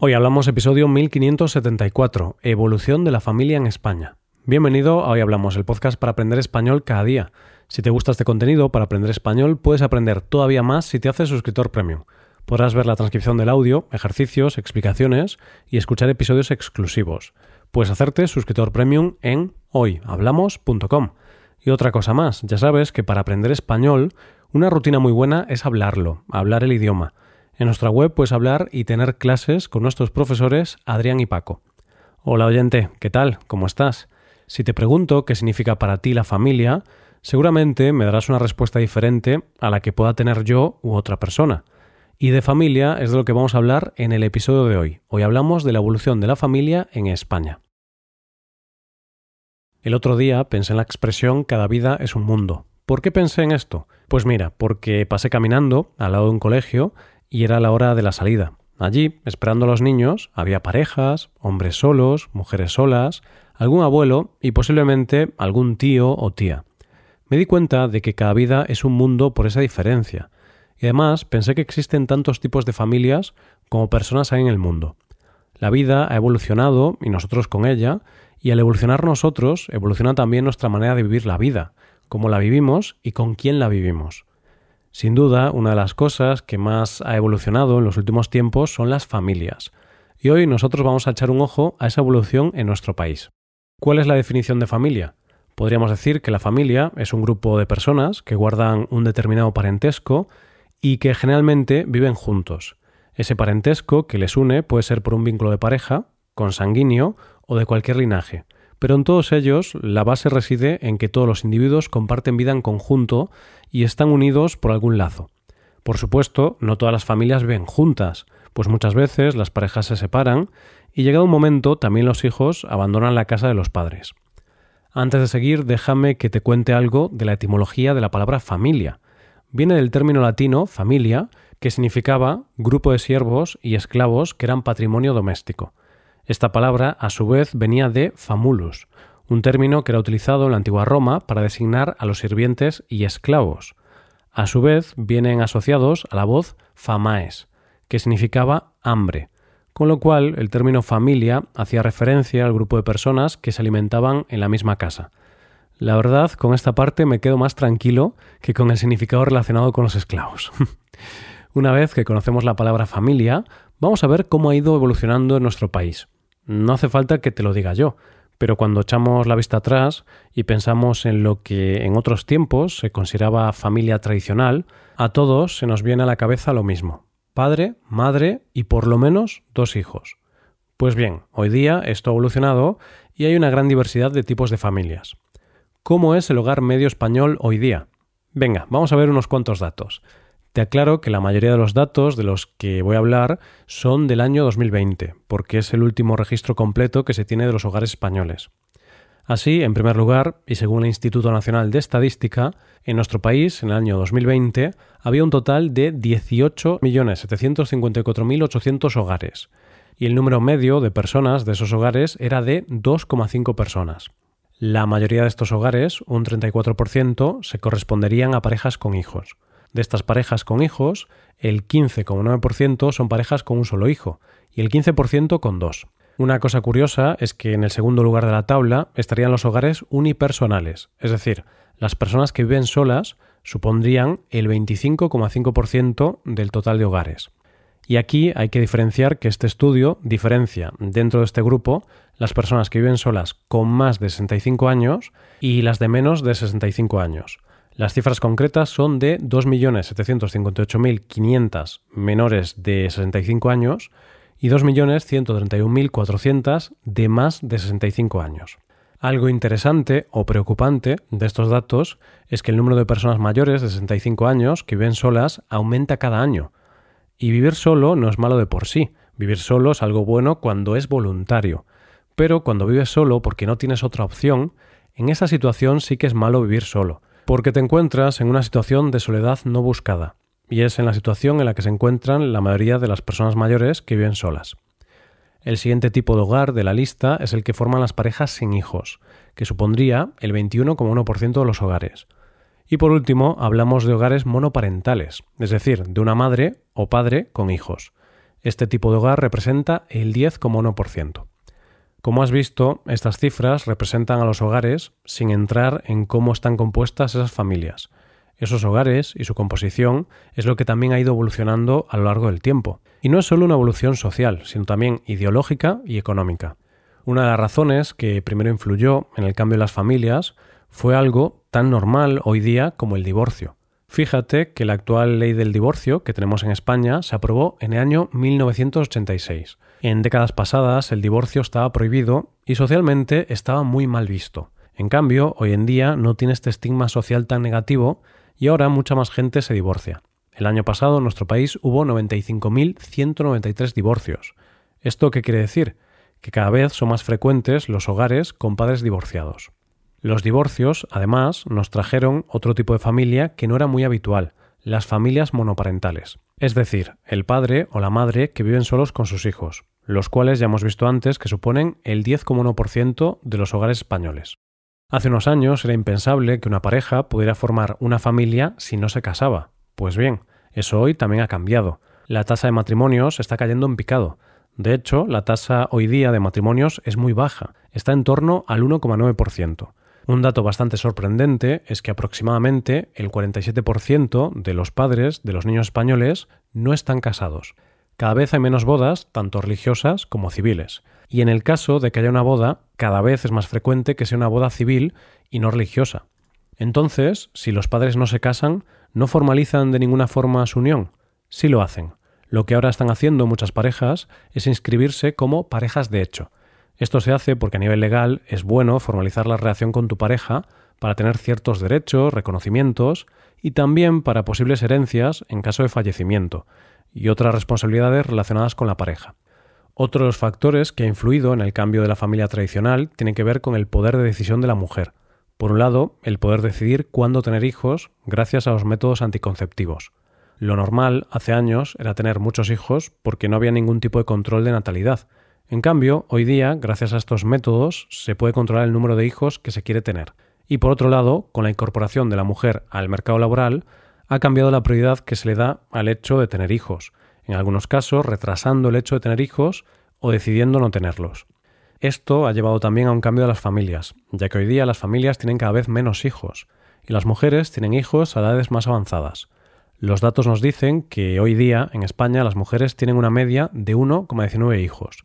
Hoy hablamos episodio 1574, Evolución de la familia en España. Bienvenido a Hoy Hablamos, el podcast para aprender español cada día. Si te gusta este contenido para aprender español, puedes aprender todavía más si te haces suscriptor premium. Podrás ver la transcripción del audio, ejercicios, explicaciones y escuchar episodios exclusivos. Puedes hacerte suscriptor premium en hoyhablamos.com. Y otra cosa más, ya sabes que para aprender español, una rutina muy buena es hablarlo, hablar el idioma. En nuestra web puedes hablar y tener clases con nuestros profesores Adrián y Paco. Hola oyente, ¿qué tal? ¿Cómo estás? Si te pregunto qué significa para ti la familia, seguramente me darás una respuesta diferente a la que pueda tener yo u otra persona. Y de familia es de lo que vamos a hablar en el episodio de hoy. Hoy hablamos de la evolución de la familia en España. El otro día pensé en la expresión cada vida es un mundo. ¿Por qué pensé en esto? Pues mira, porque pasé caminando al lado de un colegio y era la hora de la salida. Allí, esperando a los niños, había parejas, hombres solos, mujeres solas, algún abuelo y posiblemente algún tío o tía. Me di cuenta de que cada vida es un mundo por esa diferencia, y además pensé que existen tantos tipos de familias como personas hay en el mundo. La vida ha evolucionado, y nosotros con ella, y al evolucionar nosotros, evoluciona también nuestra manera de vivir la vida, cómo la vivimos y con quién la vivimos. Sin duda, una de las cosas que más ha evolucionado en los últimos tiempos son las familias. Y hoy nosotros vamos a echar un ojo a esa evolución en nuestro país. ¿Cuál es la definición de familia? Podríamos decir que la familia es un grupo de personas que guardan un determinado parentesco y que generalmente viven juntos. Ese parentesco que les une puede ser por un vínculo de pareja, consanguíneo o de cualquier linaje pero en todos ellos la base reside en que todos los individuos comparten vida en conjunto y están unidos por algún lazo. Por supuesto, no todas las familias viven juntas, pues muchas veces las parejas se separan y llegado un momento también los hijos abandonan la casa de los padres. Antes de seguir, déjame que te cuente algo de la etimología de la palabra familia. Viene del término latino familia, que significaba grupo de siervos y esclavos que eran patrimonio doméstico. Esta palabra, a su vez, venía de famulus, un término que era utilizado en la antigua Roma para designar a los sirvientes y esclavos. A su vez, vienen asociados a la voz famaes, que significaba hambre, con lo cual el término familia hacía referencia al grupo de personas que se alimentaban en la misma casa. La verdad, con esta parte me quedo más tranquilo que con el significado relacionado con los esclavos. Una vez que conocemos la palabra familia, vamos a ver cómo ha ido evolucionando en nuestro país. No hace falta que te lo diga yo, pero cuando echamos la vista atrás y pensamos en lo que en otros tiempos se consideraba familia tradicional, a todos se nos viene a la cabeza lo mismo. Padre, madre y por lo menos dos hijos. Pues bien, hoy día esto ha evolucionado y hay una gran diversidad de tipos de familias. ¿Cómo es el hogar medio español hoy día? Venga, vamos a ver unos cuantos datos. Te aclaro que la mayoría de los datos de los que voy a hablar son del año 2020, porque es el último registro completo que se tiene de los hogares españoles. Así, en primer lugar, y según el Instituto Nacional de Estadística, en nuestro país, en el año 2020, había un total de 18.754.800 hogares, y el número medio de personas de esos hogares era de 2,5 personas. La mayoría de estos hogares, un 34%, se corresponderían a parejas con hijos. De estas parejas con hijos, el 15,9% son parejas con un solo hijo y el 15% con dos. Una cosa curiosa es que en el segundo lugar de la tabla estarían los hogares unipersonales, es decir, las personas que viven solas supondrían el 25,5% del total de hogares. Y aquí hay que diferenciar que este estudio diferencia dentro de este grupo las personas que viven solas con más de 65 años y las de menos de 65 años. Las cifras concretas son de 2.758.500 menores de 65 años y 2.131.400 de más de 65 años. Algo interesante o preocupante de estos datos es que el número de personas mayores de 65 años que viven solas aumenta cada año. Y vivir solo no es malo de por sí. Vivir solo es algo bueno cuando es voluntario. Pero cuando vives solo porque no tienes otra opción, en esa situación sí que es malo vivir solo porque te encuentras en una situación de soledad no buscada, y es en la situación en la que se encuentran la mayoría de las personas mayores que viven solas. El siguiente tipo de hogar de la lista es el que forman las parejas sin hijos, que supondría el 21,1% de los hogares. Y por último, hablamos de hogares monoparentales, es decir, de una madre o padre con hijos. este tipo de hogar representa el 10,1%. Como has visto, estas cifras representan a los hogares sin entrar en cómo están compuestas esas familias. Esos hogares y su composición es lo que también ha ido evolucionando a lo largo del tiempo. Y no es solo una evolución social, sino también ideológica y económica. Una de las razones que primero influyó en el cambio de las familias fue algo tan normal hoy día como el divorcio. Fíjate que la actual ley del divorcio que tenemos en España se aprobó en el año 1986. En décadas pasadas el divorcio estaba prohibido y socialmente estaba muy mal visto. En cambio, hoy en día no tiene este estigma social tan negativo y ahora mucha más gente se divorcia. El año pasado en nuestro país hubo 95.193 divorcios. ¿Esto qué quiere decir? Que cada vez son más frecuentes los hogares con padres divorciados. Los divorcios, además, nos trajeron otro tipo de familia que no era muy habitual, las familias monoparentales, es decir, el padre o la madre que viven solos con sus hijos, los cuales ya hemos visto antes que suponen el 10,1% de los hogares españoles. Hace unos años era impensable que una pareja pudiera formar una familia si no se casaba. Pues bien, eso hoy también ha cambiado. La tasa de matrimonios está cayendo en picado. De hecho, la tasa hoy día de matrimonios es muy baja, está en torno al 1,9%. Un dato bastante sorprendente es que aproximadamente el 47% de los padres de los niños españoles no están casados. Cada vez hay menos bodas, tanto religiosas como civiles. Y en el caso de que haya una boda, cada vez es más frecuente que sea una boda civil y no religiosa. Entonces, si los padres no se casan, no formalizan de ninguna forma su unión. Sí lo hacen. Lo que ahora están haciendo muchas parejas es inscribirse como parejas de hecho, esto se hace porque a nivel legal es bueno formalizar la relación con tu pareja para tener ciertos derechos, reconocimientos y también para posibles herencias en caso de fallecimiento y otras responsabilidades relacionadas con la pareja. Otro de los factores que ha influido en el cambio de la familia tradicional tiene que ver con el poder de decisión de la mujer. Por un lado, el poder decidir cuándo tener hijos gracias a los métodos anticonceptivos. Lo normal hace años era tener muchos hijos porque no había ningún tipo de control de natalidad, en cambio, hoy día, gracias a estos métodos, se puede controlar el número de hijos que se quiere tener. Y por otro lado, con la incorporación de la mujer al mercado laboral, ha cambiado la prioridad que se le da al hecho de tener hijos, en algunos casos retrasando el hecho de tener hijos o decidiendo no tenerlos. Esto ha llevado también a un cambio de las familias, ya que hoy día las familias tienen cada vez menos hijos, y las mujeres tienen hijos a edades más avanzadas. Los datos nos dicen que hoy día en España las mujeres tienen una media de 1,19 hijos,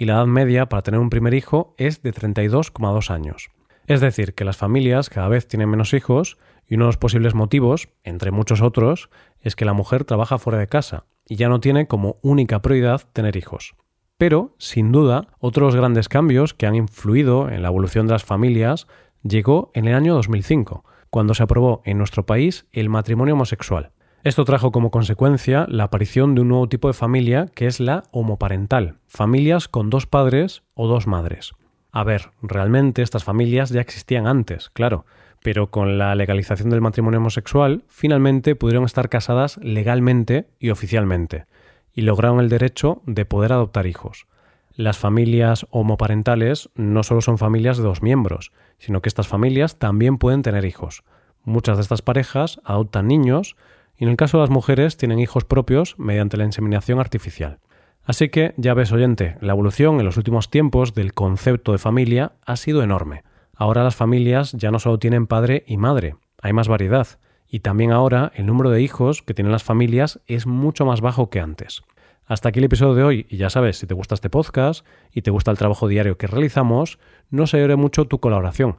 y la edad media para tener un primer hijo es de 32,2 años. Es decir, que las familias cada vez tienen menos hijos y uno de los posibles motivos, entre muchos otros, es que la mujer trabaja fuera de casa y ya no tiene como única prioridad tener hijos. Pero, sin duda, otros grandes cambios que han influido en la evolución de las familias llegó en el año 2005, cuando se aprobó en nuestro país el matrimonio homosexual. Esto trajo como consecuencia la aparición de un nuevo tipo de familia que es la homoparental, familias con dos padres o dos madres. A ver, realmente estas familias ya existían antes, claro, pero con la legalización del matrimonio homosexual finalmente pudieron estar casadas legalmente y oficialmente, y lograron el derecho de poder adoptar hijos. Las familias homoparentales no solo son familias de dos miembros, sino que estas familias también pueden tener hijos. Muchas de estas parejas adoptan niños, y en el caso de las mujeres tienen hijos propios mediante la inseminación artificial. Así que ya ves, oyente, la evolución en los últimos tiempos del concepto de familia ha sido enorme. Ahora las familias ya no solo tienen padre y madre, hay más variedad, y también ahora el número de hijos que tienen las familias es mucho más bajo que antes. Hasta aquí el episodio de hoy y ya sabes, si te gusta este podcast y te gusta el trabajo diario que realizamos, no se ayude mucho tu colaboración.